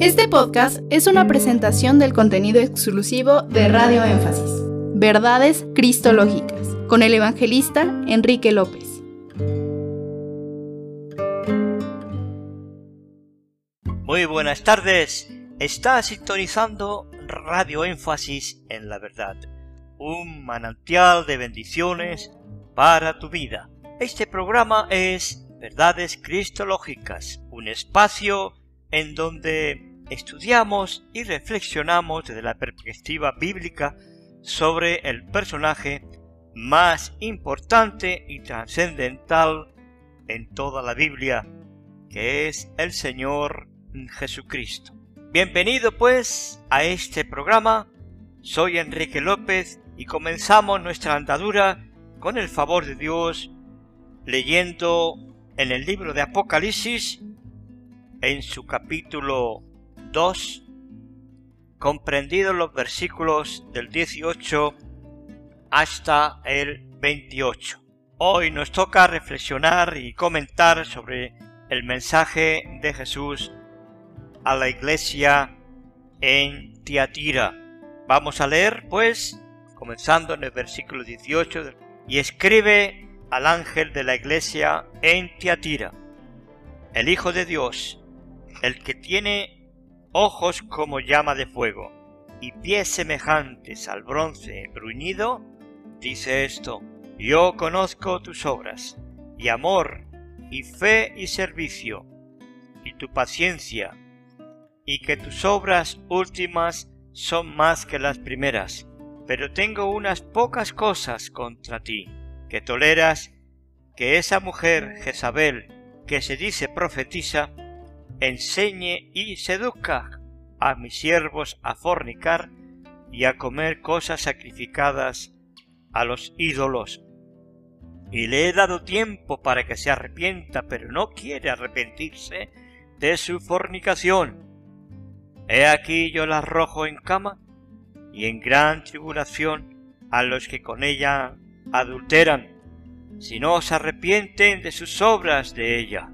Este podcast es una presentación del contenido exclusivo de Radio Énfasis, Verdades Cristológicas, con el evangelista Enrique López. Muy buenas tardes, está sintonizando Radio Énfasis en la Verdad, un manantial de bendiciones para tu vida. Este programa es Verdades Cristológicas, un espacio en donde estudiamos y reflexionamos desde la perspectiva bíblica sobre el personaje más importante y trascendental en toda la Biblia, que es el Señor Jesucristo. Bienvenido pues a este programa, soy Enrique López y comenzamos nuestra andadura con el favor de Dios leyendo en el libro de Apocalipsis en su capítulo 2, comprendidos los versículos del 18 hasta el 28. Hoy nos toca reflexionar y comentar sobre el mensaje de Jesús a la iglesia en Tiatira. Vamos a leer, pues, comenzando en el versículo 18, y escribe al ángel de la iglesia en Tiatira, el Hijo de Dios, el que tiene ojos como llama de fuego y pies semejantes al bronce bruñido, dice esto, yo conozco tus obras, y amor, y fe y servicio, y tu paciencia, y que tus obras últimas son más que las primeras. Pero tengo unas pocas cosas contra ti, que toleras que esa mujer Jezabel, que se dice profetiza, enseñe y seduzca a mis siervos a fornicar y a comer cosas sacrificadas a los ídolos. Y le he dado tiempo para que se arrepienta, pero no quiere arrepentirse de su fornicación. He aquí yo la arrojo en cama y en gran tribulación a los que con ella adulteran, si no se arrepienten de sus obras de ella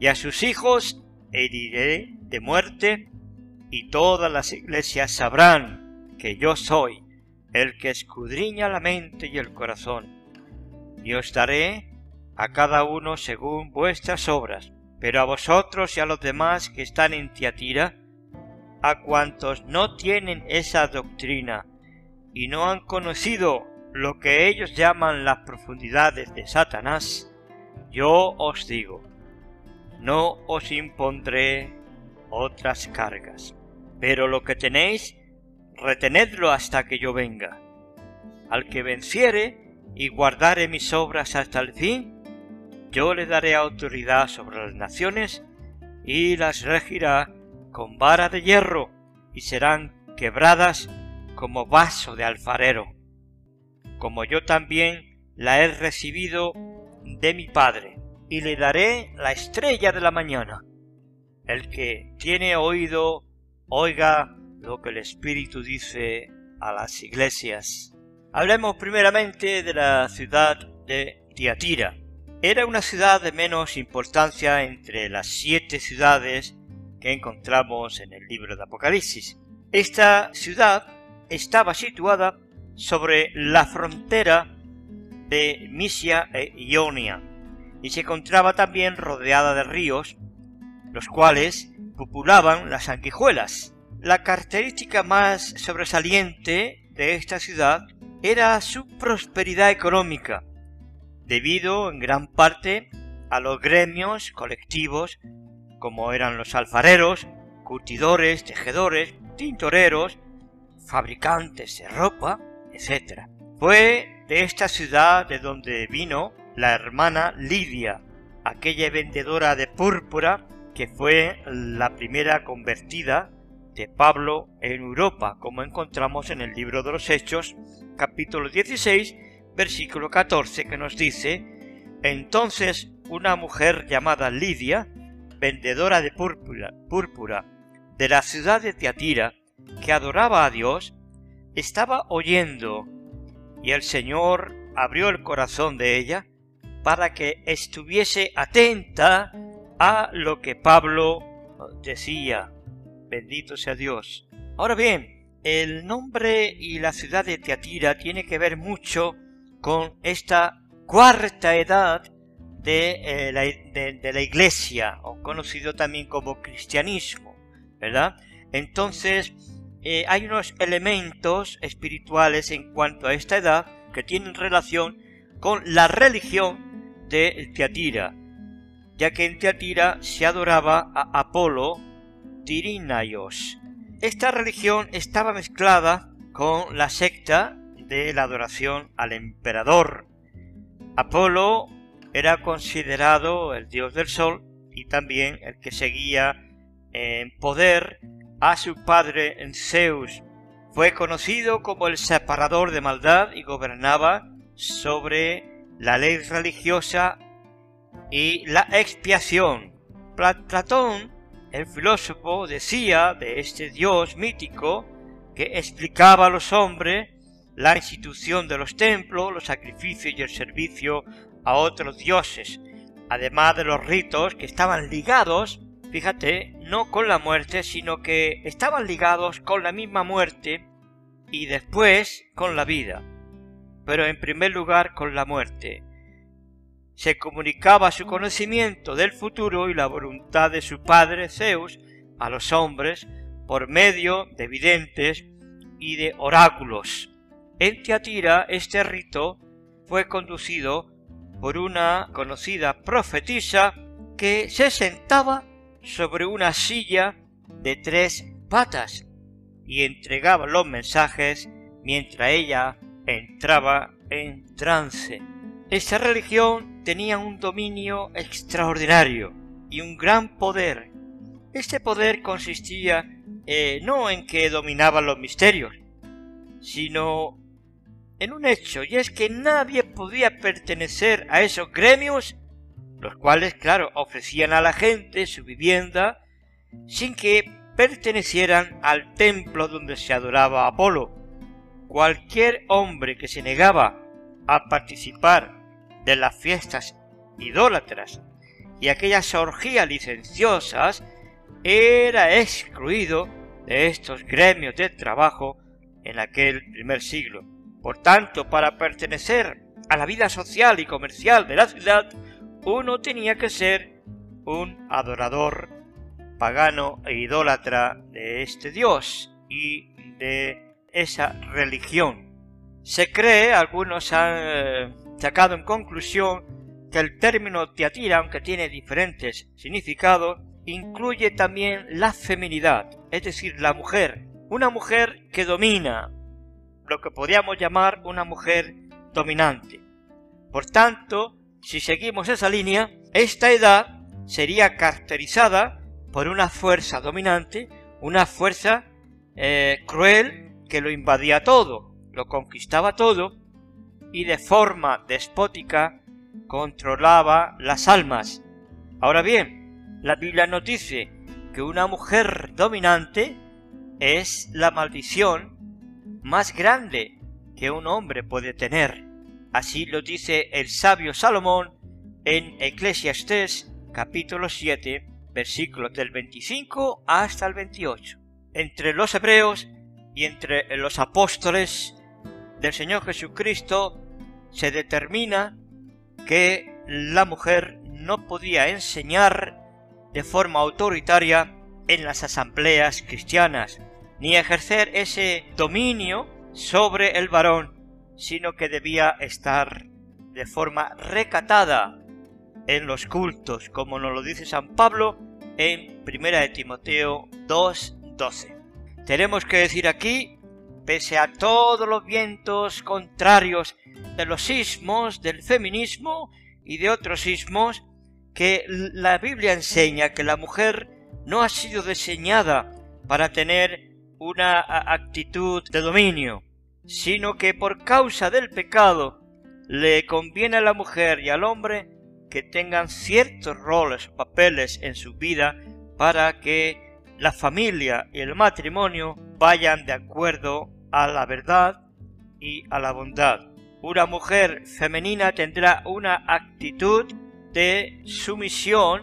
y a sus hijos heriré de muerte, y todas las iglesias sabrán que yo soy el que escudriña la mente y el corazón, y os daré a cada uno según vuestras obras, pero a vosotros y a los demás que están en Tiatira, a cuantos no tienen esa doctrina y no han conocido lo que ellos llaman las profundidades de Satanás, yo os digo, no os impondré otras cargas. Pero lo que tenéis, retenedlo hasta que yo venga. Al que venciere y guardare mis obras hasta el fin, yo le daré autoridad sobre las naciones y las regirá con vara de hierro y serán quebradas como vaso de alfarero, como yo también la he recibido de mi Padre y le daré la estrella de la mañana. El que tiene oído, oiga lo que el Espíritu dice a las iglesias. Hablemos primeramente de la ciudad de Tiatira. Era una ciudad de menos importancia entre las siete ciudades que encontramos en el libro de Apocalipsis. Esta ciudad estaba situada sobre la frontera de Misia e Ionia, y se encontraba también rodeada de ríos, los cuales populaban las sanguijuelas. La característica más sobresaliente de esta ciudad era su prosperidad económica, debido en gran parte a los gremios colectivos como eran los alfareros, curtidores, tejedores, tintoreros, fabricantes de ropa, etc. Fue de esta ciudad de donde vino la hermana Lidia, aquella vendedora de púrpura que fue la primera convertida de Pablo en Europa, como encontramos en el libro de los Hechos, capítulo 16, versículo 14, que nos dice, entonces una mujer llamada Lidia, vendedora de púrpura, púrpura de la ciudad de Tiatira, que adoraba a Dios, estaba oyendo, y el Señor abrió el corazón de ella para que estuviese atenta a lo que Pablo decía. Bendito sea Dios. Ahora bien, el nombre y la ciudad de Teatira tiene que ver mucho con esta cuarta edad de, eh, la, de, la iglesia, o conocido también como cristianismo, ¿verdad? Entonces, eh, hay unos elementos espirituales en cuanto a esta edad que tienen relación con la religión de Teatira, ya que en Teatira se adoraba a Apolo Tirinaios. Esta religión estaba mezclada con la secta de la adoración al emperador. Apolo era considerado el dios del sol y también el que seguía en poder a su padre en Zeus. Fue conocido como el separador de maldad y gobernaba sobre la ley religiosa y la expiación. Platón, el filósofo, decía de este dios mítico que explicaba a los hombres la institución de los templos, los sacrificios y el servicio a otros dioses, además de los ritos que estaban ligados fíjate, no con la muerte, sino que estaban ligados con la misma muerte y después con la vida, pero en primer lugar con la muerte. Se comunicaba su conocimiento del futuro y la voluntad de su padre Zeus a los hombres por medio de videntes y de oráculos. En Teatira este rito fue conducido por una conocida profetisa que se sentaba sobre una silla de tres patas y entregaba los mensajes mientras ella entraba en trance. Esta religión tenía un dominio extraordinario y un gran poder. Este poder consistía eh, no en que dominaban los misterios, sino en un hecho, y es que nadie podía pertenecer a esos gremios los cuales, claro, ofrecían a la gente su vivienda sin que pertenecieran al templo donde se adoraba a Apolo. Cualquier hombre que se negaba a participar de las fiestas idólatras y aquellas orgías licenciosas era excluido de estos gremios de trabajo en aquel primer siglo. Por tanto, para pertenecer a la vida social y comercial de la ciudad, uno tenía que ser un adorador pagano e idólatra de este dios y de esa religión. Se cree, algunos han eh, sacado en conclusión, que el término teatira, aunque tiene diferentes significados, incluye también la feminidad, es decir, la mujer, una mujer que domina, lo que podríamos llamar una mujer dominante. Por tanto, si seguimos esa línea, esta edad sería caracterizada por una fuerza dominante, una fuerza eh, cruel que lo invadía todo, lo conquistaba todo y de forma despótica controlaba las almas. Ahora bien, la Biblia nos dice que una mujer dominante es la maldición más grande que un hombre puede tener. Así lo dice el sabio Salomón en Eclesiastés capítulo 7 versículos del 25 hasta el 28. Entre los hebreos y entre los apóstoles del Señor Jesucristo se determina que la mujer no podía enseñar de forma autoritaria en las asambleas cristianas, ni ejercer ese dominio sobre el varón sino que debía estar de forma recatada en los cultos, como nos lo dice San Pablo en 1 de Timoteo 2.12. Tenemos que decir aquí, pese a todos los vientos contrarios de los sismos, del feminismo y de otros sismos, que la Biblia enseña que la mujer no ha sido diseñada para tener una actitud de dominio, sino que por causa del pecado le conviene a la mujer y al hombre que tengan ciertos roles o papeles en su vida para que la familia y el matrimonio vayan de acuerdo a la verdad y a la bondad. Una mujer femenina tendrá una actitud de sumisión,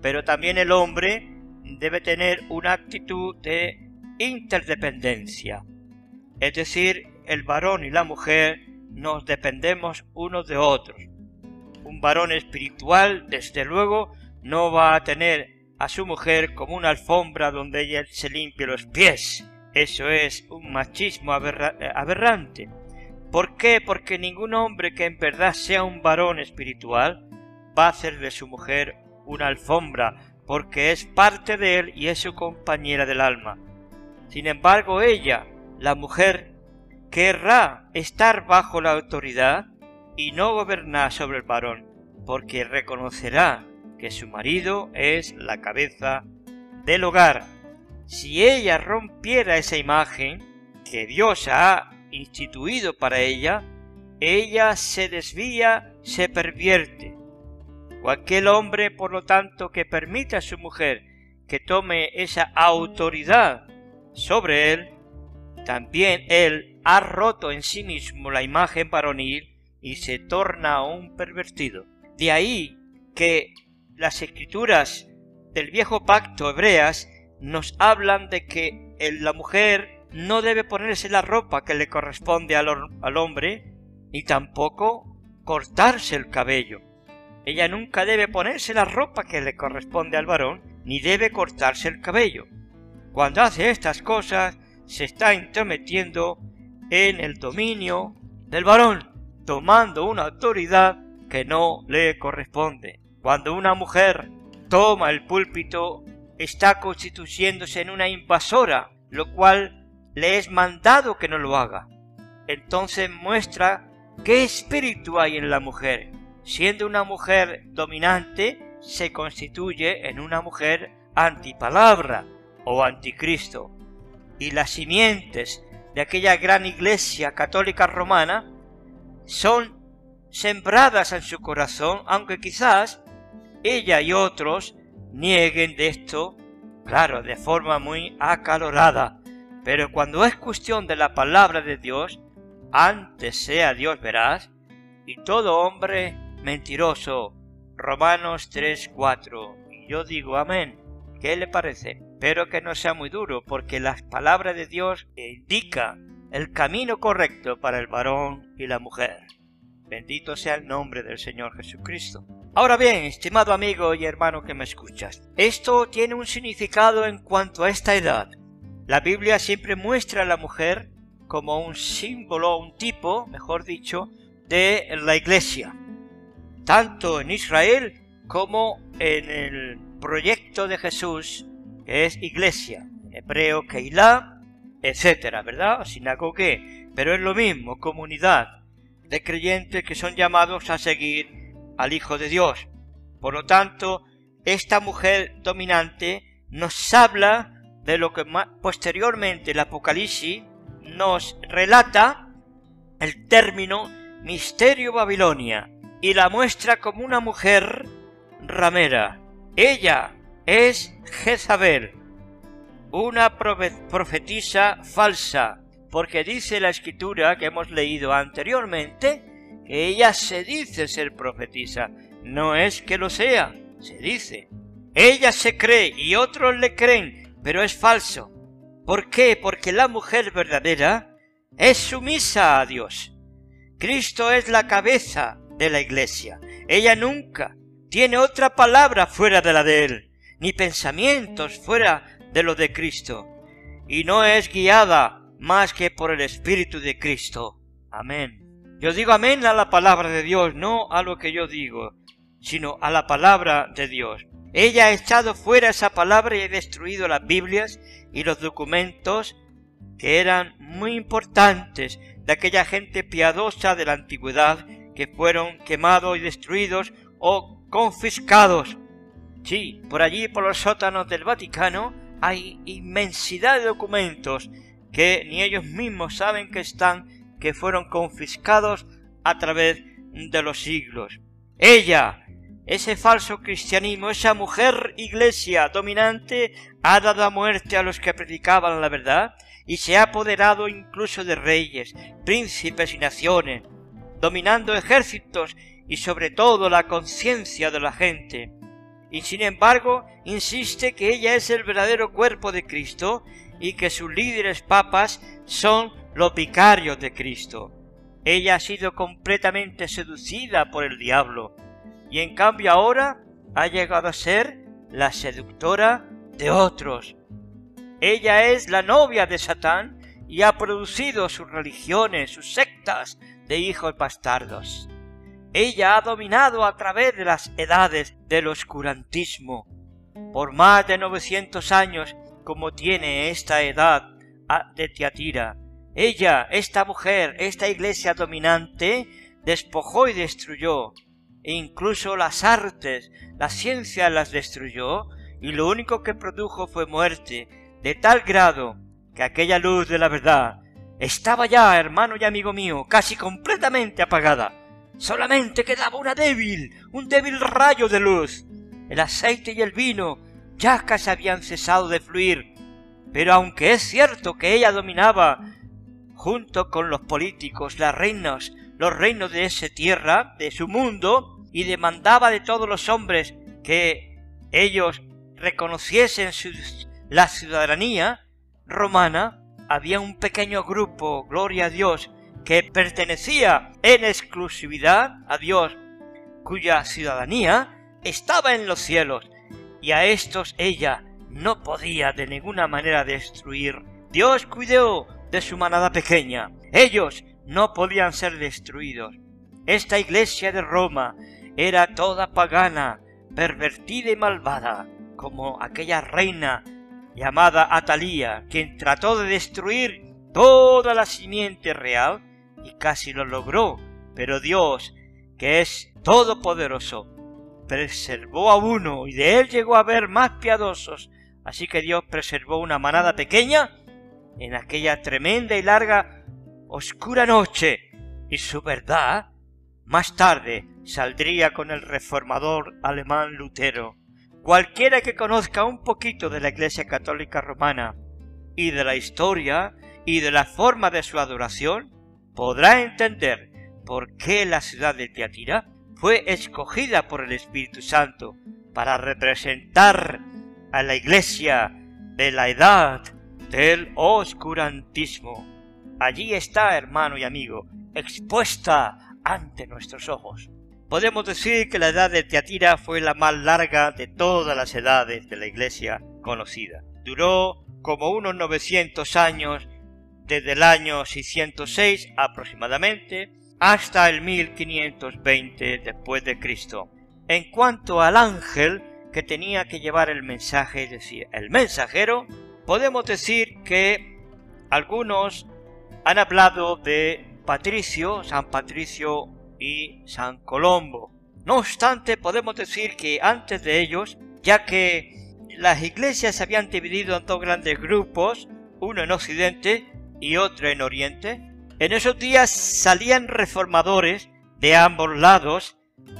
pero también el hombre debe tener una actitud de interdependencia. Es decir, el varón y la mujer nos dependemos unos de otros. Un varón espiritual, desde luego, no va a tener a su mujer como una alfombra donde ella se limpie los pies. Eso es un machismo aberrante. ¿Por qué? Porque ningún hombre que en verdad sea un varón espiritual va a hacer de su mujer una alfombra, porque es parte de él y es su compañera del alma. Sin embargo, ella, la mujer, querrá estar bajo la autoridad y no gobernar sobre el varón, porque reconocerá que su marido es la cabeza del hogar. Si ella rompiera esa imagen que Dios ha instituido para ella, ella se desvía, se pervierte. Cualquier hombre, por lo tanto, que permita a su mujer que tome esa autoridad sobre él, también él ha roto en sí mismo la imagen varonil y se torna un pervertido. De ahí que las escrituras del viejo pacto hebreas nos hablan de que la mujer no debe ponerse la ropa que le corresponde al, hombre, ni tampoco cortarse el cabello. Ella nunca debe ponerse la ropa que le corresponde al varón, ni debe cortarse el cabello. Cuando hace estas cosas, se está intrometiendo en el dominio del varón, tomando una autoridad que no le corresponde. Cuando una mujer toma el púlpito, está constituyéndose en una invasora, lo cual le es mandado que no lo haga. Entonces muestra qué espíritu hay en la mujer. Siendo una mujer dominante, se constituye en una mujer antipalabra o anticristo. Y las simientes de aquella gran iglesia católica romana son sembradas en su corazón, aunque quizás ella y otros nieguen de esto, claro, de forma muy acalorada, pero cuando es cuestión de la palabra de Dios, antes sea Dios veraz y todo hombre mentiroso. Romanos 3:4. Y yo digo amén. ¿Qué le parece? Pero que no sea muy duro, porque las palabras de Dios indican el camino correcto para el varón y la mujer. Bendito sea el nombre del Señor Jesucristo. Ahora bien, estimado amigo y hermano que me escuchas, esto tiene un significado en cuanto a esta edad. La Biblia siempre muestra a la mujer como un símbolo, un tipo, mejor dicho, de la iglesia, tanto en Israel como en el proyecto de Jesús, que es iglesia, hebreo, Keilah, etcétera, ¿verdad? Sinagogue, pero es lo mismo, comunidad de creyentes que son llamados a seguir al Hijo de Dios. Por lo tanto, esta mujer dominante nos habla de lo que posteriormente el Apocalipsis nos relata el término misterio Babilonia y la muestra como una mujer ramera. Ella es Jezabel, una profetisa falsa, porque dice la escritura que hemos leído anteriormente ella se dice ser profetisa. No es que lo sea, se dice. Ella se cree y otros le creen pero es falso. ¿Por qué? Porque la mujer verdadera es sumisa a Dios. Cristo es la cabeza de la iglesia. Ella nunca tiene otra palabra fuera de la de Él, ni pensamientos fuera de lo de Cristo, y no es guiada más que por el Espíritu de Cristo. Amén. Yo digo amén a la palabra de Dios, no a lo que yo digo, sino a la palabra de Dios. Ella ha echado fuera esa palabra y ha destruido las Biblias y los documentos que eran muy importantes de aquella gente piadosa de la antigüedad que fueron quemados y destruidos o confiscados. Sí, por allí, por los sótanos del Vaticano, hay inmensidad de documentos que ni ellos mismos saben que están, que fueron confiscados a través de los siglos. Ella, ese falso cristianismo, esa mujer iglesia dominante, ha dado muerte a los que predicaban la verdad y se ha apoderado incluso de reyes, príncipes y naciones, dominando ejércitos y sobre todo la conciencia de la gente. y sin embargo insiste que ella es el verdadero cuerpo de Cristo y que sus líderes papas son los vicarios de Cristo. Ella ha sido completamente seducida por el diablo y en cambio ahora ha llegado a ser la seductora de otros. Ella es la novia de Satán y ha producido sus religiones, sus sectas de hijos bastardos. Ella ha dominado a través de las edades del oscurantismo. Por más de 900 años como tiene esta edad de Tiatira, ella, esta mujer, esta iglesia dominante, despojó y destruyó, e incluso las artes, la ciencia las destruyó, y lo único que produjo fue muerte, de tal grado que aquella luz de la verdad estaba ya, hermano y amigo mío, casi completamente apagada. Solamente quedaba una débil, un débil rayo de luz. El aceite y el vino ya casi habían cesado de fluir. Pero aunque es cierto que ella dominaba, junto con los políticos, las reinas, los reinos de esa tierra, de su mundo, y demandaba de todos los hombres que ellos reconociesen la ciudadanía romana, había un pequeño grupo, gloria a Dios, que pertenecía en exclusividad a Dios, cuya ciudadanía estaba en los cielos, y a estos ella no podía de ninguna manera destruir. Dios cuidó de su manada pequeña. Ellos no podían ser destruidos. Esta iglesia de Roma era toda pagana, pervertida y malvada, como aquella reina llamada Atalía, quien trató de destruir toda la simiente real y casi lo logró, pero Dios, que es todopoderoso, preservó a uno y de él llegó a haber más piadosos, así que Dios preservó una manada pequeña en aquella tremenda y larga oscura noche, y su verdad más tarde saldría con el reformador alemán Lutero. Cualquiera que conozca un poquito de la Iglesia Católica Romana y de la historia y de la forma de su adoración, podrá entender por qué la ciudad de Tiatira fue escogida por el Espíritu Santo para representar a la Iglesia de la edad del oscurantismo. Allí está, hermano y amigo, expuesta ante nuestros ojos. Podemos decir que la edad de Teatira fue la más larga de todas las edades de la Iglesia conocida. Duró como unos 900 años desde el año 606 aproximadamente hasta el 1520 después de Cristo. En cuanto al ángel que tenía que llevar el mensaje, es decir, el mensajero, podemos decir que algunos han hablado de Patricio, San Patricio y San Colombo. No obstante, podemos decir que antes de ellos, ya que las iglesias se habían dividido en dos grandes grupos, uno en Occidente y otro en Oriente, en esos días salían reformadores de ambos lados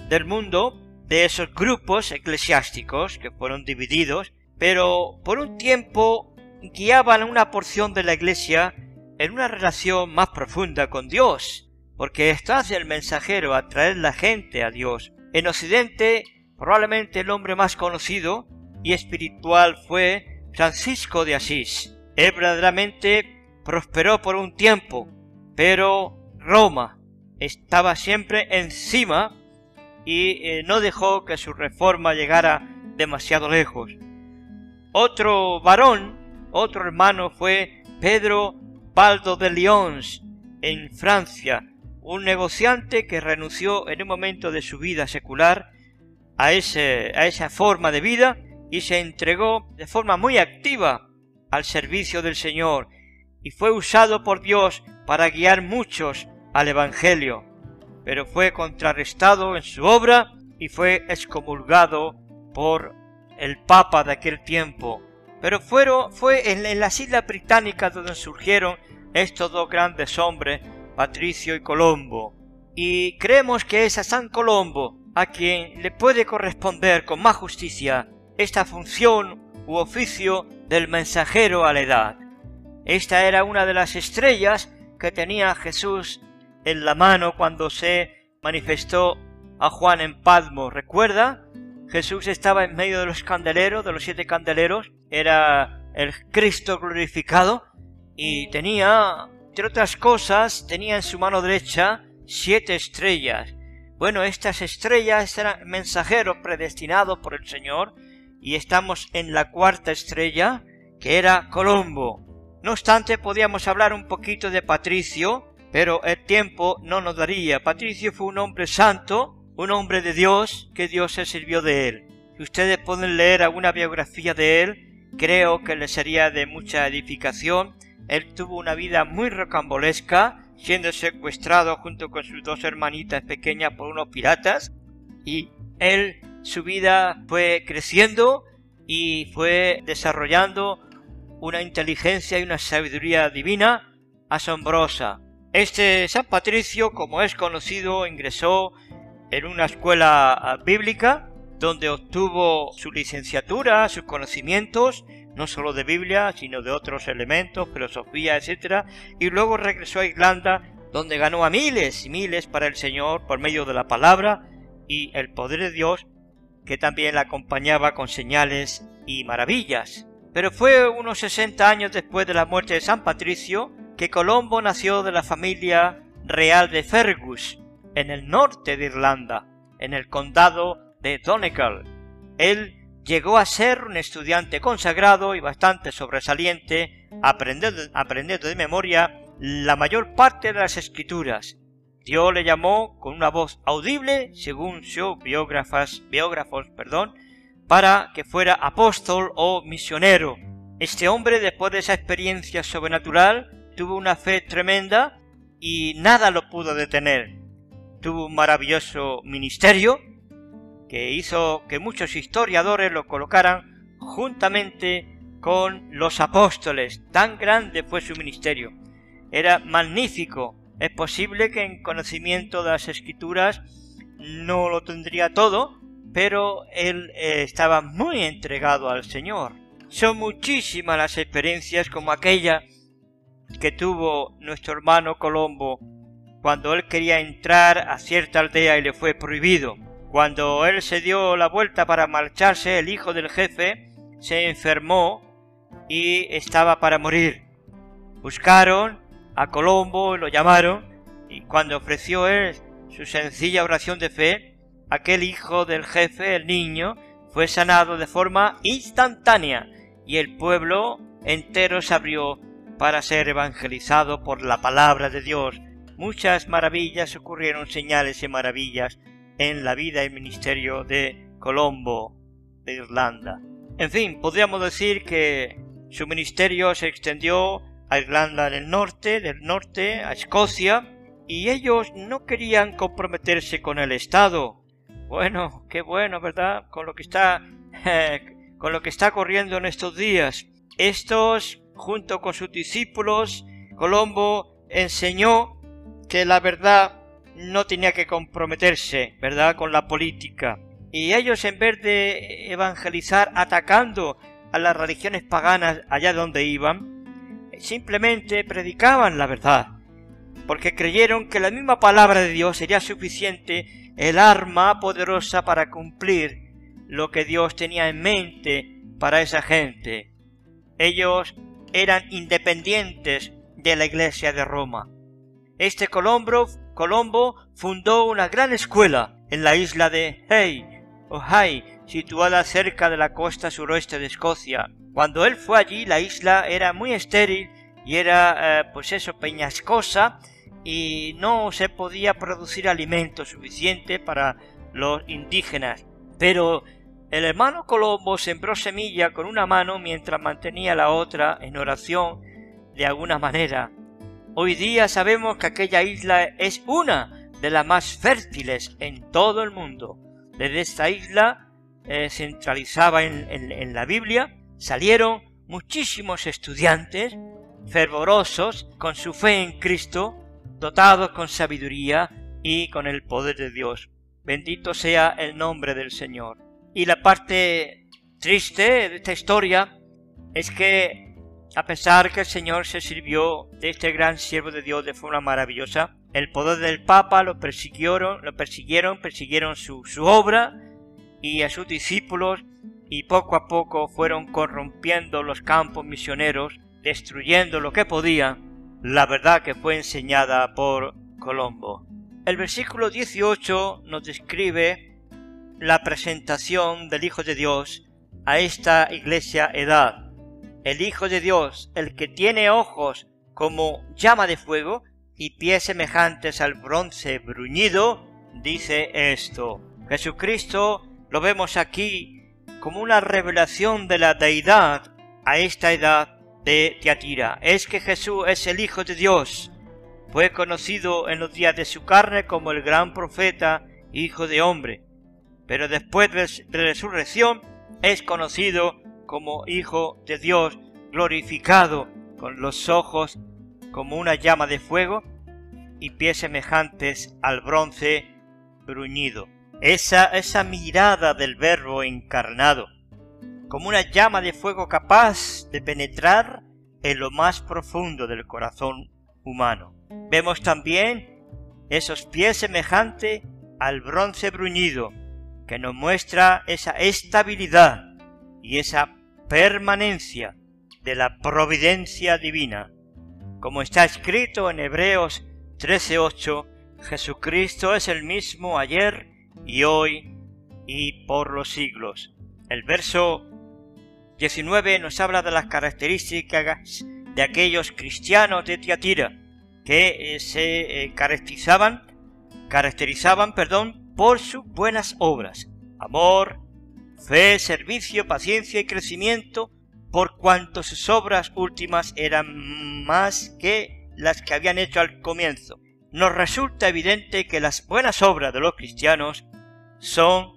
del mundo, de esos grupos eclesiásticos que fueron divididos, pero por un tiempo guiaban una porción de la iglesia en una relación más profunda con Dios, porque hace el mensajero a traer la gente a Dios. En Occidente, probablemente el hombre más conocido y espiritual fue Francisco de Asís. Él verdaderamente prosperó por un tiempo, pero Roma estaba siempre encima y eh, no dejó que su reforma llegara demasiado lejos. Otro varón otro hermano fue Pedro Baldo de Lyons, en Francia, un negociante que renunció en un momento de su vida secular a, ese, a esa forma de vida y se entregó de forma muy activa al servicio del Señor y fue usado por Dios para guiar muchos al Evangelio, pero fue contrarrestado en su obra y fue excomulgado por el Papa de aquel tiempo, pero fue en, las Islas Británicas donde surgieron estos dos grandes hombres, Patricio y Colombo. Y creemos que es a San Colombo a quien le puede corresponder con más justicia esta función u oficio del mensajero a la edad. Esta era una de las estrellas que tenía Jesús en la mano cuando se manifestó a Juan en Padmo. ¿Recuerda? Jesús estaba en medio de los candeleros, de los siete candeleros, era el Cristo glorificado y tenía, entre otras cosas, tenía en su mano derecha siete estrellas. Bueno, estas estrellas eran mensajeros predestinados por el Señor y estamos en la cuarta estrella, que era Colombo. No obstante, podíamos hablar un poquito de Patricio, pero el tiempo no nos daría. Patricio fue un hombre santo, un hombre de Dios, que Dios se sirvió de él. Si ustedes pueden leer alguna biografía de él, creo que le sería de mucha edificación. Él tuvo una vida muy rocambolesca, siendo secuestrado junto con sus dos hermanitas pequeñas por unos piratas, y él, su vida fue creciendo y fue desarrollando una inteligencia y una sabiduría divina asombrosa. Este San Patricio, como es conocido, ingresó en una escuela ah, bíblica donde obtuvo su licenciatura, sus conocimientos, no solo de Biblia, sino de otros elementos, filosofía, etc. Y luego regresó a Irlanda, donde ganó a miles y miles para el Señor por medio de la palabra y el poder de Dios, que también la acompañaba con señales y maravillas. Pero fue unos 60 años después de la muerte de San Patricio que Colombo nació de la familia real de Fergus, en el norte de Irlanda, en el condado de Donegal. Él llegó a ser un estudiante consagrado y bastante sobresaliente, aprendiendo, de memoria la mayor parte de las escrituras. Dios le llamó con una voz audible, según sus biógrafos, perdón, para que fuera apóstol o misionero. Este hombre, después de esa experiencia sobrenatural, tuvo una fe tremenda y nada lo pudo detener tuvo un maravilloso ministerio que hizo que muchos historiadores lo colocaran juntamente con los apóstoles. Tan grande fue su ministerio. Era magnífico. Es posible que en conocimiento de las escrituras no lo tendría todo, pero él eh, estaba muy entregado al Señor. Son muchísimas las experiencias como aquella que tuvo nuestro hermano Colombo cuando él quería entrar a cierta aldea y le fue prohibido. Cuando él se dio la vuelta para marcharse, el hijo del jefe se enfermó y estaba para morir. Buscaron a Colombo, lo llamaron, y cuando ofreció él su sencilla oración de fe, aquel hijo del jefe, el niño, fue sanado de forma instantánea y el pueblo entero se abrió para ser evangelizado por la palabra de Dios muchas maravillas ocurrieron, señales y maravillas en la vida y ministerio de Colombo de Irlanda. En fin, podríamos decir que su ministerio se extendió a Irlanda del Norte, del Norte, a Escocia, y ellos no querían comprometerse con el Estado. Bueno, qué bueno, ¿verdad? Con lo que está con lo que está corriendo en estos días. Estos, junto con sus discípulos, Colombo enseñó que la verdad no tenía que comprometerse, ¿verdad?, con la política. Y ellos, en vez de evangelizar atacando a las religiones paganas allá donde iban, simplemente predicaban la verdad, porque creyeron que la misma palabra de Dios sería suficiente, el arma poderosa para cumplir lo que Dios tenía en mente para esa gente. Ellos eran independientes de la Iglesia de Roma. Este Colombo, fundó una gran escuela en la isla de Hay, o Hay, situada cerca de la costa suroeste de Escocia. Cuando él fue allí, la isla era muy estéril y era, eh, pues eso, peñascosa y no se podía producir alimento suficiente para los indígenas. Pero el hermano Colombo sembró semilla con una mano mientras mantenía la otra en oración de alguna manera. Hoy día sabemos que aquella isla es una de las más fértiles en todo el mundo. Desde esta isla eh, centralizada en, la Biblia salieron muchísimos estudiantes fervorosos con su fe en Cristo, dotados con sabiduría y con el poder de Dios. Bendito sea el nombre del Señor. Y la parte triste de esta historia es que a pesar que el Señor se sirvió de este gran siervo de Dios de forma maravillosa, el poder del Papa lo persiguieron, lo persiguieron, persiguieron su, obra y a sus discípulos y poco a poco fueron corrompiendo los campos misioneros, destruyendo lo que podían, la verdad que fue enseñada por Colombo. El versículo 18 nos describe la presentación del Hijo de Dios a esta iglesia edad. El Hijo de Dios, el que tiene ojos como llama de fuego y pies semejantes al bronce bruñido, dice esto. Jesucristo lo vemos aquí como una revelación de la deidad a esta edad de Teatira. Es que Jesús es el Hijo de Dios. Fue conocido en los días de su carne como el gran profeta, Hijo de hombre. Pero después de resurrección es conocido como Hijo de Dios, glorificado, con los ojos como una llama de fuego y pies semejantes al bronce bruñido. Esa, esa mirada del Verbo encarnado, como una llama de fuego capaz de penetrar en lo más profundo del corazón humano. Vemos también esos pies semejantes al bronce bruñido, que nos muestra esa estabilidad y esa permanencia de la providencia divina. Como está escrito en Hebreos 13:8, Jesucristo es el mismo ayer y hoy y por los siglos. El verso 19 nos habla de las características de aquellos cristianos de Tiatira que eh, se eh, caracterizaban, caracterizaban, perdón, por sus buenas obras, amor, fe, servicio, paciencia y crecimiento, por cuanto sus obras últimas eran más que las que habían hecho al comienzo. Nos resulta evidente que las buenas obras de los cristianos son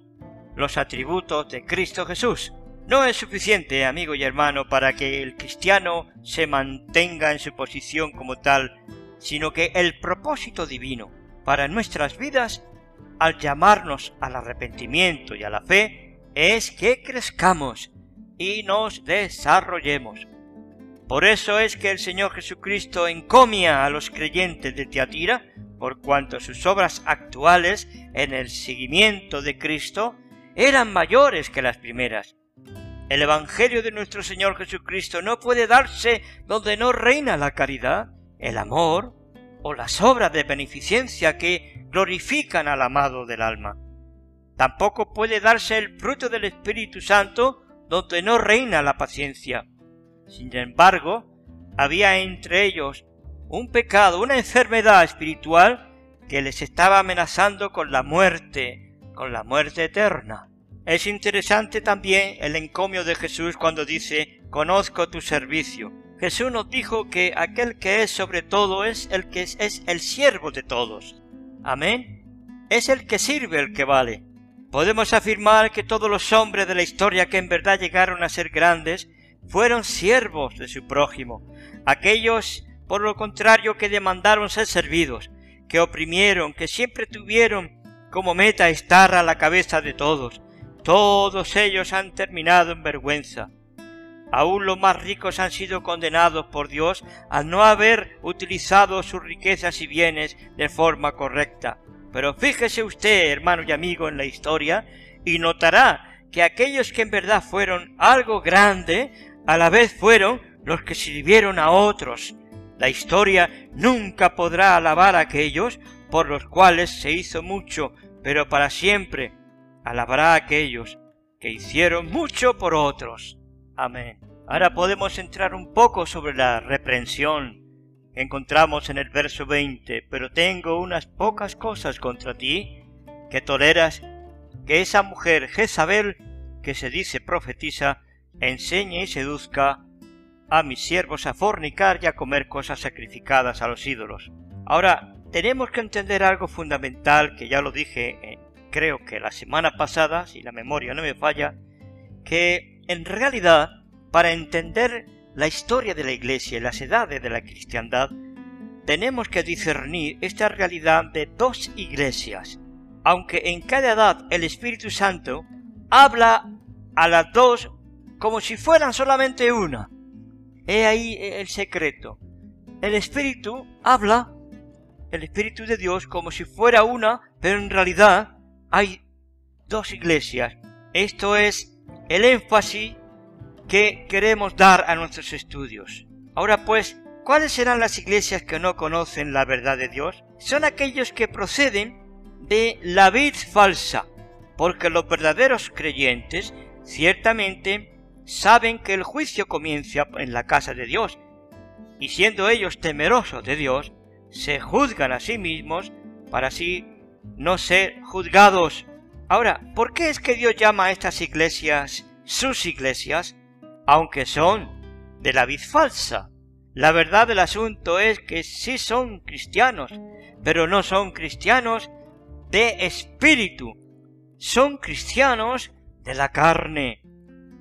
los atributos de Cristo Jesús. No es suficiente, amigo y hermano, para que el cristiano se mantenga en su posición como tal, sino que el propósito divino para nuestras vidas al llamarnos al arrepentimiento y a la fe es que crezcamos y nos desarrollemos. Por eso es que el Señor Jesucristo encomia a los creyentes de Teatira, por cuanto sus obras actuales en el seguimiento de Cristo eran mayores que las primeras. El Evangelio de nuestro Señor Jesucristo no puede darse donde no reina la caridad, el amor o las obras de beneficencia que glorifican al amado del alma. Tampoco puede darse el fruto del Espíritu Santo donde no reina la paciencia. Sin embargo, había entre ellos un pecado, una enfermedad espiritual que les estaba amenazando con la muerte, con la muerte eterna. Es interesante también el encomio de Jesús cuando dice, conozco tu servicio. Jesús nos dijo que aquel que es sobre todo es el que es, es el siervo de todos. Amén. Es el que sirve el que vale. Podemos afirmar que todos los hombres de la historia que en verdad llegaron a ser grandes fueron siervos de su prójimo, aquellos, por lo contrario, que demandaron ser servidos, que oprimieron, que siempre tuvieron como meta estar a la cabeza de todos. Todos ellos han terminado en vergüenza. Aún los más ricos han sido condenados por Dios al no haber utilizado sus riquezas y bienes de forma correcta. Pero fíjese usted, hermano y amigo, en la historia, y notará que aquellos que en verdad fueron algo grande, a la vez fueron los que sirvieron a otros. La historia nunca podrá alabar a aquellos por los cuales se hizo mucho, pero para siempre alabará a aquellos que hicieron mucho por otros. Amén. Ahora podemos entrar un poco sobre la reprensión encontramos en el verso 20, pero tengo unas pocas cosas contra ti, que toleras que esa mujer Jezabel, que se dice profetiza, enseñe y seduzca a mis siervos a fornicar y a comer cosas sacrificadas a los ídolos. Ahora, tenemos que entender algo fundamental que ya lo dije, eh, creo que la semana pasada, si la memoria no me falla, que en realidad, para entender la historia de la Iglesia y las edades de la cristiandad, tenemos que discernir esta realidad de dos iglesias, aunque en cada edad el Espíritu Santo habla a las dos como si fueran solamente una. He ahí el secreto. El Espíritu habla, el Espíritu de Dios, como si fuera una, pero en realidad hay dos iglesias Esto es el énfasis que queremos dar a nuestros estudios. Ahora pues, ¿cuáles serán las iglesias que no conocen la verdad de Dios? Son aquellos que proceden de la vid falsa, porque los verdaderos creyentes ciertamente saben que el juicio comienza en la casa de Dios, y siendo ellos temerosos de Dios, se juzgan a sí mismos para así no ser juzgados. Ahora, ¿por qué es que Dios llama a estas iglesias sus iglesias, aunque son de la vid falsa? La verdad del asunto es que sí son cristianos, pero no son cristianos de espíritu, son cristianos de la carne.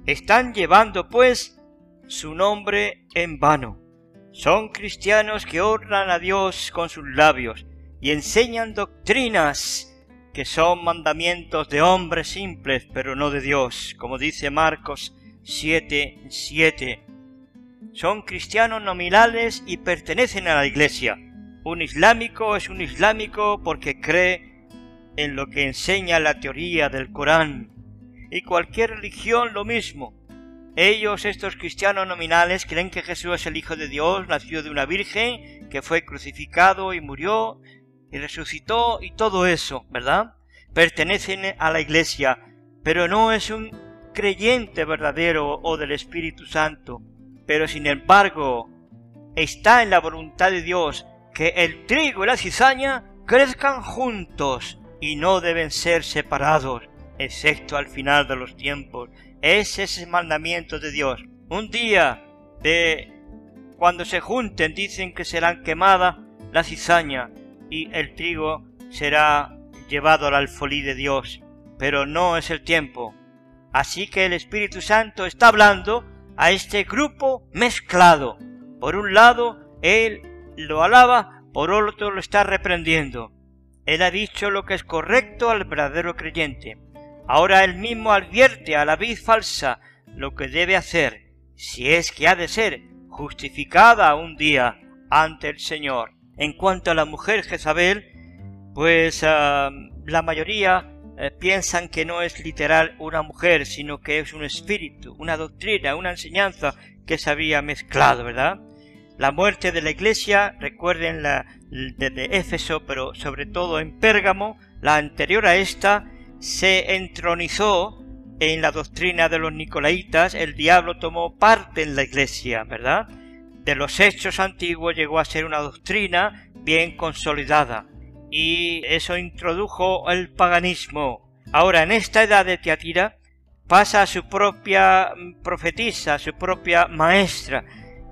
Están llevando, pues, su nombre en vano. Son cristianos que honran a Dios con sus labios y enseñan doctrinas que son mandamientos de hombres simples, pero no de Dios, como dice Marcos 7, 7. Son cristianos nominales y pertenecen a la iglesia. Un islámico es un islámico porque cree en lo que enseña la teoría del Corán. Y cualquier religión lo mismo. Ellos, estos cristianos nominales, creen que Jesús es el Hijo de Dios, nació de una virgen, que fue crucificado y murió y resucitó y todo eso, ¿verdad? Pertenecen a la iglesia, pero no es un creyente verdadero o del Espíritu Santo. Pero sin embargo, está en la voluntad de Dios que el trigo y la cizaña crezcan juntos y no deben ser separados, excepto al final de los tiempos. Ese es el mandamiento de Dios. Un día de cuando se junten dicen que serán quemada la cizaña y el trigo será llevado al alfolí de Dios. Pero no es el tiempo. Así que el Espíritu Santo está hablando a este grupo mezclado. Por un lado, Él lo alaba, por otro lo está reprendiendo. Él ha dicho lo que es correcto al verdadero creyente. Ahora él mismo advierte a la vid falsa lo que debe hacer, si es que ha de ser justificada un día ante el Señor. En cuanto a la mujer Jezabel, pues ah, la mayoría eh, piensan que no es literal una mujer, sino que es un espíritu, una doctrina, una enseñanza que se había mezclado, ¿verdad? La muerte de la iglesia, recuerden la de Éfeso, pero sobre todo en Pérgamo, la anterior a esta, se entronizó en la doctrina de los nicolaitas, el diablo tomó parte en la iglesia, ¿verdad? De los hechos antiguos llegó a ser una doctrina bien consolidada y eso introdujo el paganismo. Ahora, en esta edad de Teatira, pasa a su propia profetisa, a su propia maestra,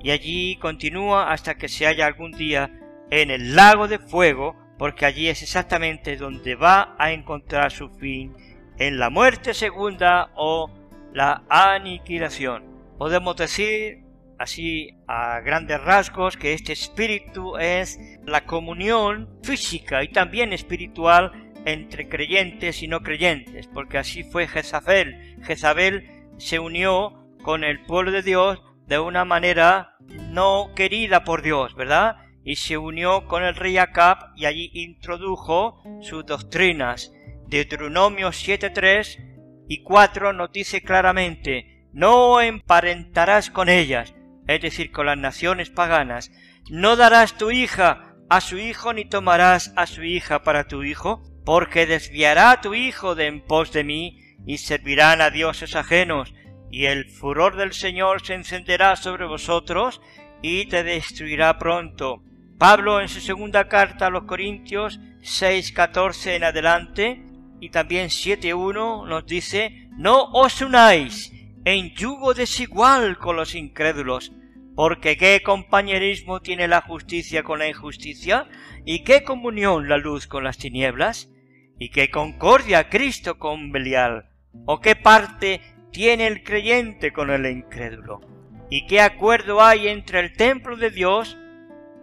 y allí continúa hasta que se halla algún día en el lago de fuego porque allí es exactamente donde va a encontrar su fin en la muerte segunda o la aniquilación. Podemos decir así a grandes rasgos que este espíritu es la comunión física y también espiritual entre creyentes y no creyentes, porque así fue Jezabel. Jezabel se unió con el pueblo de Dios de una manera no querida por Dios, ¿verdad? y se unió con el rey Acab y allí introdujo sus doctrinas. Deuteronomio 7.3 y 4 nos dice claramente, no emparentarás con ellas, es decir, con las naciones paganas, no darás tu hija a su hijo ni tomarás a su hija para tu hijo, porque desviará tu hijo de en pos de mí y servirán a dioses ajenos, y el furor del Señor se encenderá sobre vosotros y te destruirá pronto. Pablo en su segunda carta a los Corintios 6.14 en adelante y también 7.1 nos dice, no os unáis en yugo desigual con los incrédulos, porque qué compañerismo tiene la justicia con la injusticia, y qué comunión la luz con las tinieblas, y qué concordia Cristo con Belial, o qué parte tiene el creyente con el incrédulo, y qué acuerdo hay entre el templo de Dios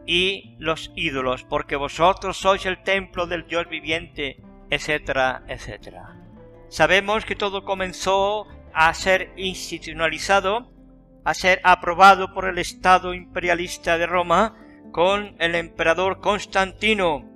y los ídolos, porque vosotros sois el templo del Dios viviente, etcétera, etcétera. Sabemos que todo comenzó a ser institucionalizado, a ser aprobado por el Estado imperialista de Roma con el emperador Constantino.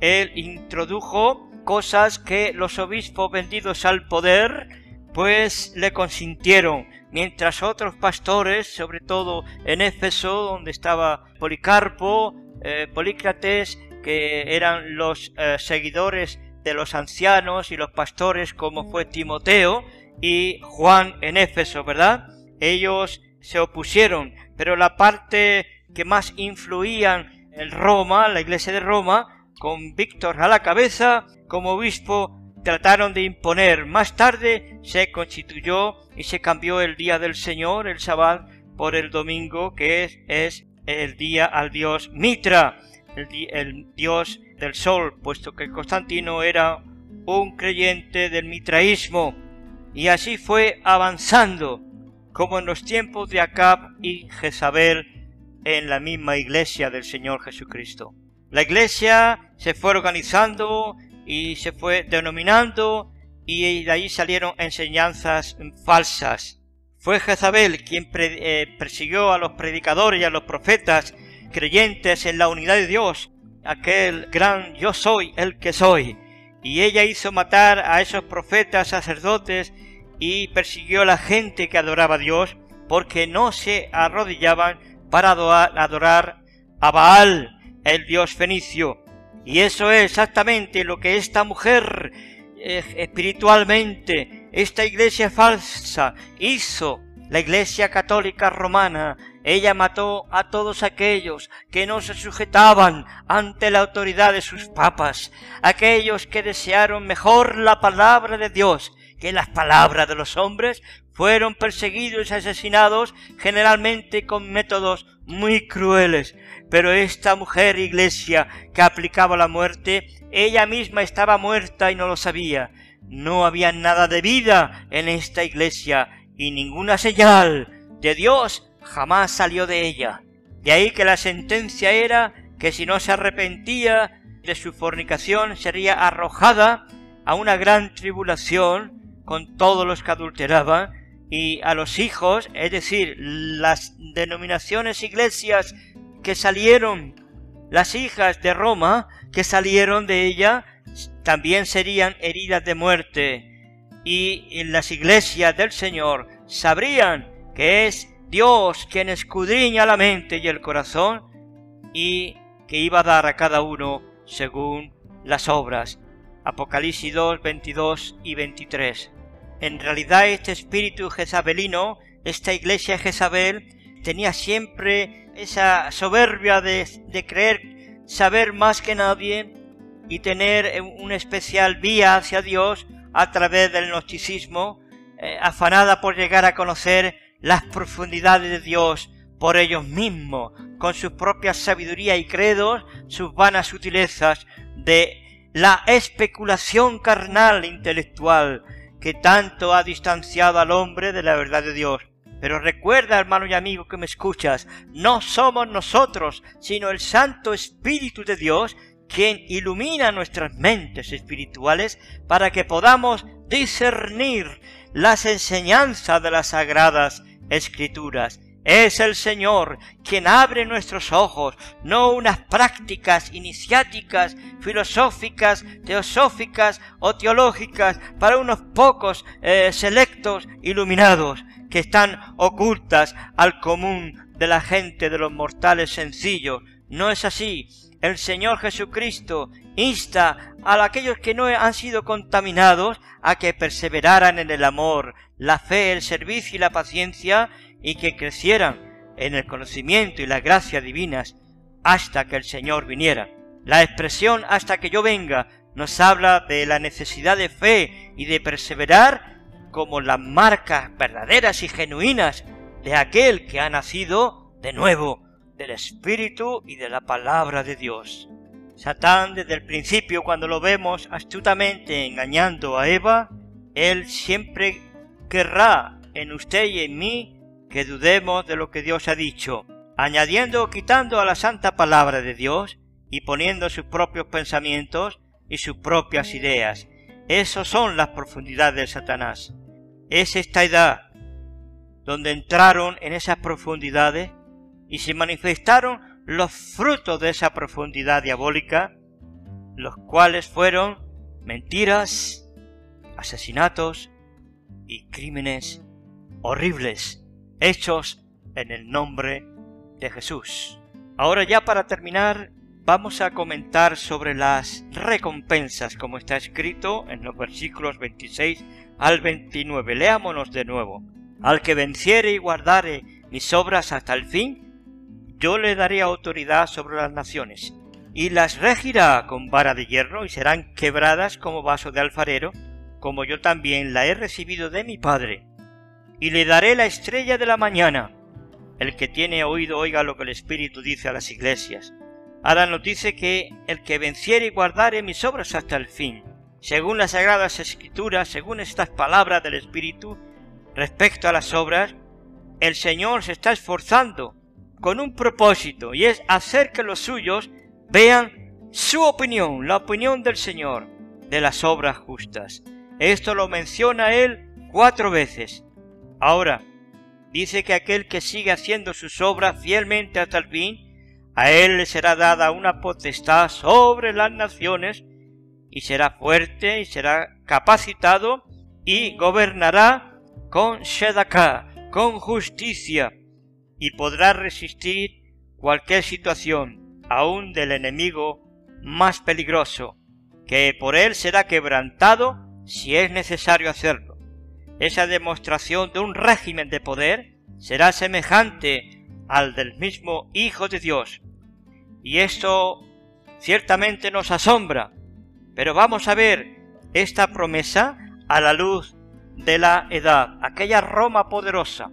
Él introdujo cosas que los obispos vendidos al poder pues le consintieron, mientras otros pastores, sobre todo en Éfeso, donde estaba Policarpo, eh, Polícrates, que eran los eh, seguidores de los ancianos y los pastores, como fue Timoteo y Juan en Éfeso, ¿verdad? Ellos se opusieron, pero la parte que más influían en Roma, la iglesia de Roma, con Víctor a la cabeza, como obispo, trataron de imponer. Más tarde se constituyó y se cambió el día del Señor, el Sabbat, por el domingo, que es, el día al dios Mitra, el dios del sol, puesto que Constantino era un creyente del mitraísmo, y así fue avanzando, como en los tiempos de Acab y Jezabel, en la misma iglesia del Señor Jesucristo. La iglesia se fue organizando y se fue denominando y de ahí salieron enseñanzas falsas. Fue Jezabel quien eh, persiguió a los predicadores y a los profetas creyentes en la unidad de Dios, aquel gran yo soy el que soy. Y ella hizo matar a esos profetas, sacerdotes, y persiguió a la gente que adoraba a Dios, porque no se arrodillaban para adorar a Baal, el dios fenicio. Y eso es exactamente lo que esta mujer eh, espiritualmente, esta iglesia falsa hizo. La iglesia católica romana, ella mató a todos aquellos que no se sujetaban ante la autoridad de sus papas, aquellos que desearon mejor la palabra de Dios que las palabras de los hombres, fueron perseguidos y asesinados generalmente con métodos muy crueles. Pero esta mujer iglesia que aplicaba la muerte, ella misma estaba muerta y no lo sabía. No había nada de vida en esta iglesia y ninguna señal de Dios jamás salió de ella. De ahí que la sentencia era que si no se arrepentía de su fornicación sería arrojada a una gran tribulación con todos los que adulteraban y a los hijos, es decir, las denominaciones iglesias que salieron, las hijas de Roma que salieron de ella, también serían heridas de muerte. Y en las iglesias del Señor sabrían que es Dios quien escudriña la mente y el corazón y que iba a dar a cada uno según las obras. Apocalipsis 2, 22 y 23. En realidad este espíritu jezabelino, esta iglesia Jezabel, tenía siempre esa soberbia de, creer saber más que nadie y tener un especial vía hacia Dios a través del gnosticismo, eh, afanada por llegar a conocer las profundidades de Dios por ellos mismos, con su propia sabiduría y credos, sus vanas sutilezas de la especulación carnal intelectual, que tanto ha distanciado al hombre de la verdad de Dios. Pero recuerda, hermano y amigo que me escuchas, no somos nosotros, sino el Santo Espíritu de Dios quien ilumina nuestras mentes espirituales para que podamos discernir las enseñanzas de las sagradas escrituras es el Señor quien abre nuestros ojos, no unas prácticas iniciáticas, filosóficas, teosóficas o teológicas para unos pocos eh, selectos iluminados que están ocultas al común de la gente de los mortales sencillos. No es así. El Señor Jesucristo insta a aquellos que no han sido contaminados a que perseveraran en el amor, la fe, el servicio y la paciencia y que crecieran en el conocimiento y la gracia divinas hasta que el Señor viniera. La expresión hasta que yo venga nos habla de la necesidad de fe y de perseverar como las marcas verdaderas y genuinas de aquel que ha nacido de nuevo del Espíritu y de la palabra de Dios. Satán desde el principio cuando lo vemos astutamente engañando a Eva, él siempre querrá en usted y en mí que dudemos de lo que Dios ha dicho, añadiendo o quitando a la santa palabra de Dios y poniendo sus propios pensamientos y sus propias ideas. Esas son las profundidades de Satanás. Es esta edad donde entraron en esas profundidades y se manifestaron los frutos de esa profundidad diabólica, los cuales fueron mentiras, asesinatos, y crímenes horribles hechos en el nombre de Jesús. Ahora ya para terminar vamos a comentar sobre las recompensas como está escrito en los versículos 26 al 29. Leámonos de nuevo. Al que venciere y guardare mis obras hasta el fin, yo le daré autoridad sobre las naciones, y las regirá con vara de hierro y serán quebradas como vaso de alfarero, como yo también la he recibido de mi Padre. Y le daré la estrella de la mañana. El que tiene oído oiga lo que el Espíritu dice a las iglesias. Ahora nos dice que el que venciere y guardare mis obras hasta el fin, según las sagradas escrituras, según estas palabras del Espíritu, respecto a las obras, el Señor se está esforzando con un propósito y es hacer que los suyos vean su opinión, la opinión del Señor de las obras justas. Esto lo menciona él cuatro veces. Ahora, dice que aquel que sigue haciendo sus obras fielmente hasta el fin, a él le será dada una potestad sobre las naciones, y será fuerte y será capacitado y gobernará con Shedaká, con justicia, y podrá resistir cualquier situación, aun del enemigo más peligroso, que por él será quebrantado si es necesario hacerlo. Esa demostración de un régimen de poder será semejante al del mismo Hijo de Dios. Y esto ciertamente nos asombra, pero vamos a ver esta promesa a la luz de la edad, aquella Roma poderosa,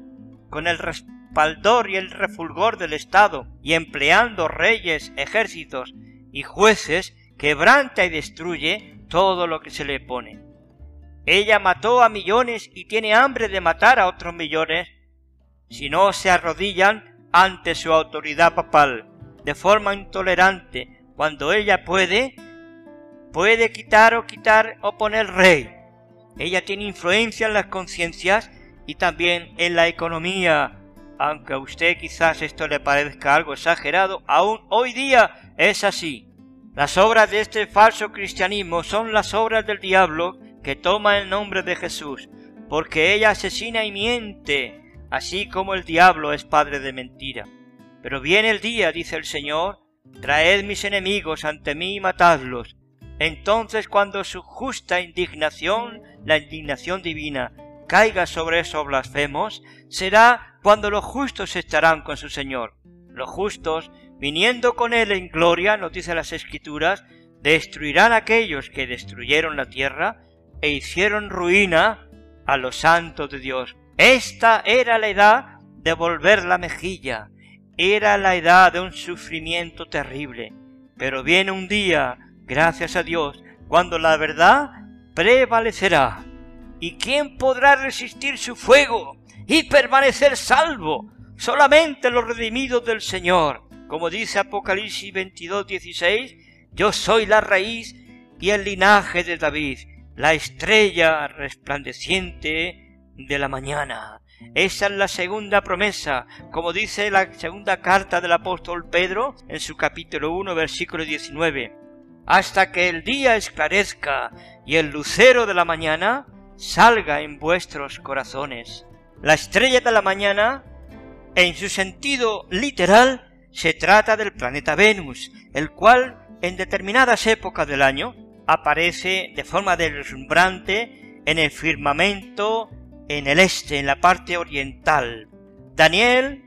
con el respaldor y el refulgor del Estado, y empleando reyes, ejércitos y jueces, quebranta y destruye todo lo que se le pone. Ella mató a millones y tiene hambre de matar a otros millones si no se arrodillan ante su autoridad papal de forma intolerante cuando ella puede puede quitar o quitar o poner rey. Ella tiene influencia en las conciencias y también en la economía. Aunque a usted quizás esto le parezca algo exagerado, aún hoy día es así. Las obras de este falso cristianismo son las obras del diablo que toma el nombre de Jesús, porque ella asesina y miente, así como el diablo es padre de mentira. Pero viene el día, dice el Señor, traed mis enemigos ante mí y matadlos. Entonces cuando su justa indignación, la indignación divina, caiga sobre esos blasfemos, será cuando los justos estarán con su Señor. Los justos, viniendo con él en gloria, nos dice las Escrituras, destruirán a aquellos que destruyeron la tierra e hicieron ruina a los santos de Dios. Esta era la edad de volver la mejilla, era la edad de un sufrimiento terrible. Pero viene un día, gracias a Dios, cuando la verdad prevalecerá. ¿Y quién podrá resistir su fuego y permanecer salvo? Solamente los redimidos del Señor. Como dice Apocalipsis 22, 16, yo soy la raíz y el linaje de David la estrella resplandeciente de la mañana. Esa es la segunda promesa, como dice la segunda carta del apóstol Pedro en su capítulo 1, versículo 19. Hasta que el día esclarezca y el lucero de la mañana salga en vuestros corazones. La estrella de la mañana, en su sentido literal, se trata del planeta Venus, el cual en determinadas épocas del año aparece de forma deslumbrante en el firmamento en el este, en la parte oriental. Daniel,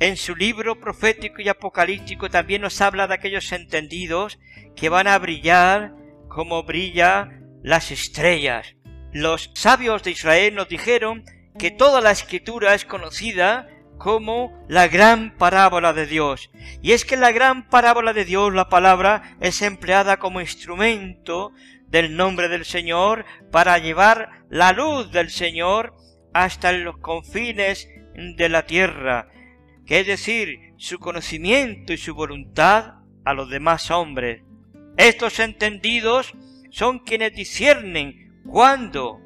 en su libro profético y apocalíptico, también nos habla de aquellos entendidos que van a brillar como brilla las estrellas. Los sabios de Israel nos dijeron que toda la escritura es conocida como la gran parábola de Dios. Y es que la gran parábola de Dios, la palabra, es empleada como instrumento del nombre del Señor para llevar la luz del Señor hasta los confines de la tierra, que es decir, su conocimiento y su voluntad a los demás hombres. Estos entendidos son quienes disciernen cuándo,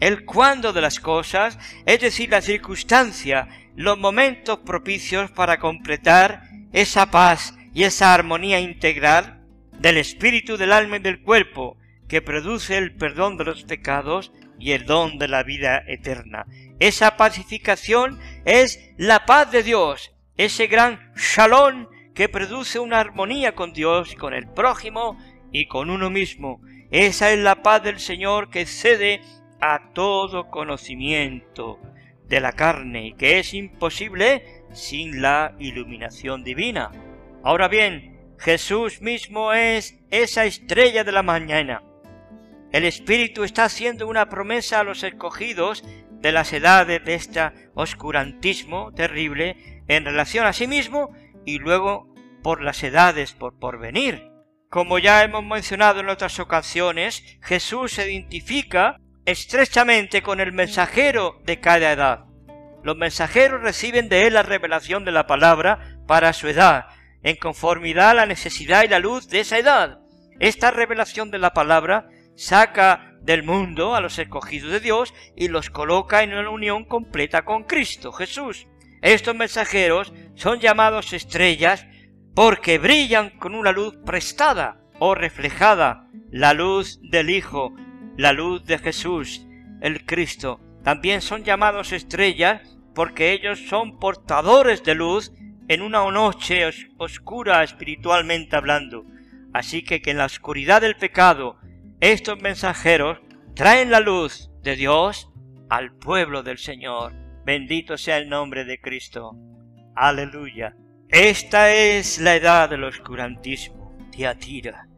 el cuándo de las cosas, es decir, la circunstancia los momentos propicios para completar esa paz y esa armonía integral del espíritu, del alma y del cuerpo que produce el perdón de los pecados y el don de la vida eterna. Esa pacificación es la paz de Dios, ese gran shalom que produce una armonía con Dios, con el prójimo y con uno mismo. Esa es la paz del Señor que cede a todo conocimiento de la carne y que es imposible sin la iluminación divina. Ahora bien, Jesús mismo es esa estrella de la mañana. El Espíritu está haciendo una promesa a los escogidos de las edades de este oscurantismo terrible en relación a sí mismo y luego por las edades por porvenir. Como ya hemos mencionado en otras ocasiones, Jesús se identifica estrechamente con el mensajero de cada edad. Los mensajeros reciben de él la revelación de la palabra para su edad, en conformidad a la necesidad y la luz de esa edad. Esta revelación de la palabra saca del mundo a los escogidos de Dios y los coloca en una unión completa con Cristo Jesús. Estos mensajeros son llamados estrellas porque brillan con una luz prestada o reflejada, la luz del Hijo, la luz de Jesús, el Cristo. También son llamados estrellas porque ellos son portadores de luz en una noche oscura espiritualmente hablando. Así que que en la oscuridad del pecado estos mensajeros traen la luz de Dios al pueblo del Señor. Bendito sea el nombre de Cristo. Aleluya. Esta es la edad del oscurantismo, Tiatira.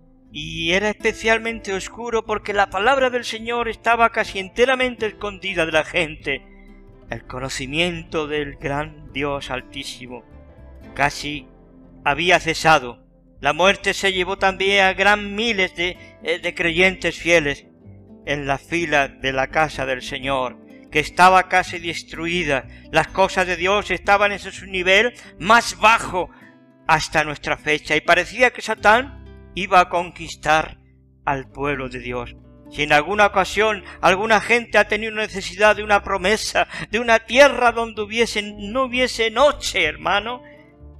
Y era especialmente oscuro porque la palabra del Señor estaba casi enteramente escondida de la gente. El conocimiento del gran Dios altísimo casi había cesado. La muerte se llevó también a gran miles de, eh, de creyentes fieles en la fila de la casa del Señor, que estaba casi destruida. Las cosas de Dios estaban en su nivel más bajo hasta nuestra fecha y parecía que Satán iba a conquistar al pueblo de Dios. Si en alguna ocasión alguna gente ha tenido necesidad de una promesa, de una tierra donde hubiese, no hubiese noche, hermano,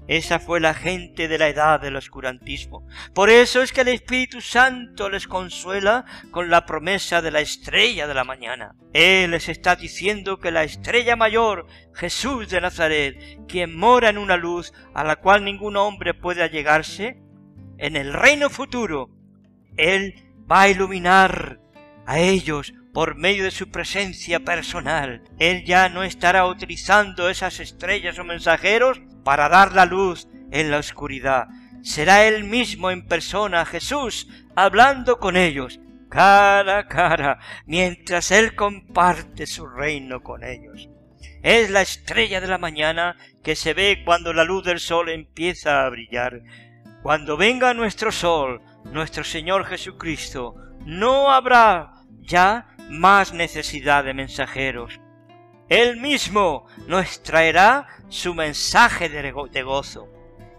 esa fue la gente de la edad del oscurantismo. Por eso es que el Espíritu Santo les consuela con la promesa de la estrella de la mañana. Él les está diciendo que la estrella mayor, Jesús de Nazaret, quien mora en una luz a la cual ningún hombre puede allegarse, en el reino futuro, Él va a iluminar a ellos por medio de su presencia personal. Él ya no estará utilizando esas estrellas o mensajeros para dar la luz en la oscuridad. Será Él mismo en persona, Jesús, hablando con ellos, cara a cara, mientras Él comparte su reino con ellos. Es la estrella de la mañana que se ve cuando la luz del sol empieza a brillar. Cuando venga nuestro sol, nuestro Señor Jesucristo, no habrá ya más necesidad de mensajeros. Él mismo nos traerá su mensaje de gozo.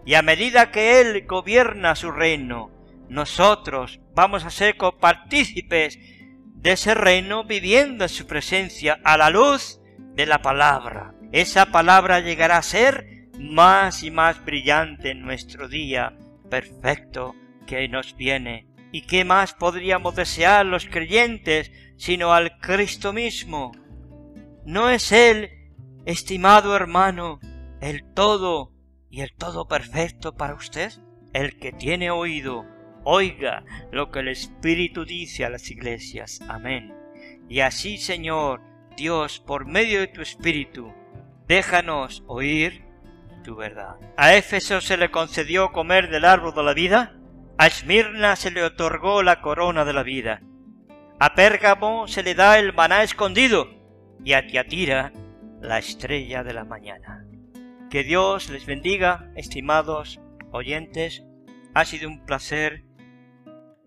Y a medida que Él gobierna su reino, nosotros vamos a ser copartícipes de ese reino viviendo en su presencia a la luz de la palabra. Esa palabra llegará a ser más y más brillante en nuestro día perfecto que nos viene. ¿Y qué más podríamos desear los creyentes sino al Cristo mismo? ¿No es Él, estimado hermano, el todo y el todo perfecto para usted? El que tiene oído, oiga lo que el Espíritu dice a las iglesias. Amén. Y así, Señor, Dios, por medio de tu Espíritu, déjanos oír verdad. A Éfeso se le concedió comer del árbol de la vida, a Esmirna se le otorgó la corona de la vida, a Pérgamo se le da el maná escondido, y a Tiatira la estrella de la mañana. Que Dios les bendiga, estimados oyentes. Ha sido un placer,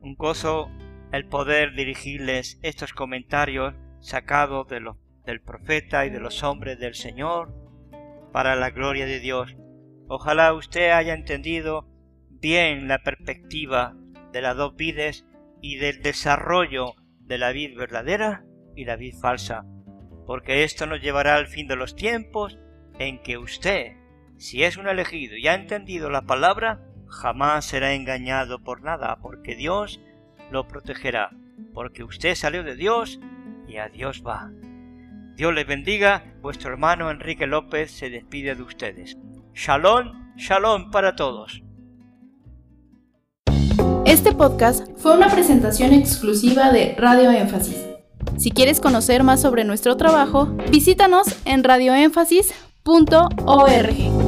un gozo el poder dirigirles estos comentarios sacados de del profeta y de los hombres del Señor para la gloria de Dios. Ojalá usted haya entendido bien la perspectiva de las dos vides y del desarrollo de la vid verdadera y la vid falsa porque esto nos llevará al fin de los tiempos en que usted, si es un elegido y ha entendido la palabra, jamás será engañado por nada, porque Dios lo protegerá, porque usted salió de Dios y a Dios va. Dios les bendiga, vuestro hermano Enrique López se despide de ustedes. Shalom, shalom para todos. Este podcast fue una presentación exclusiva de Radio Énfasis. Si quieres conocer más sobre nuestro trabajo, visítanos en radioénfasis.org.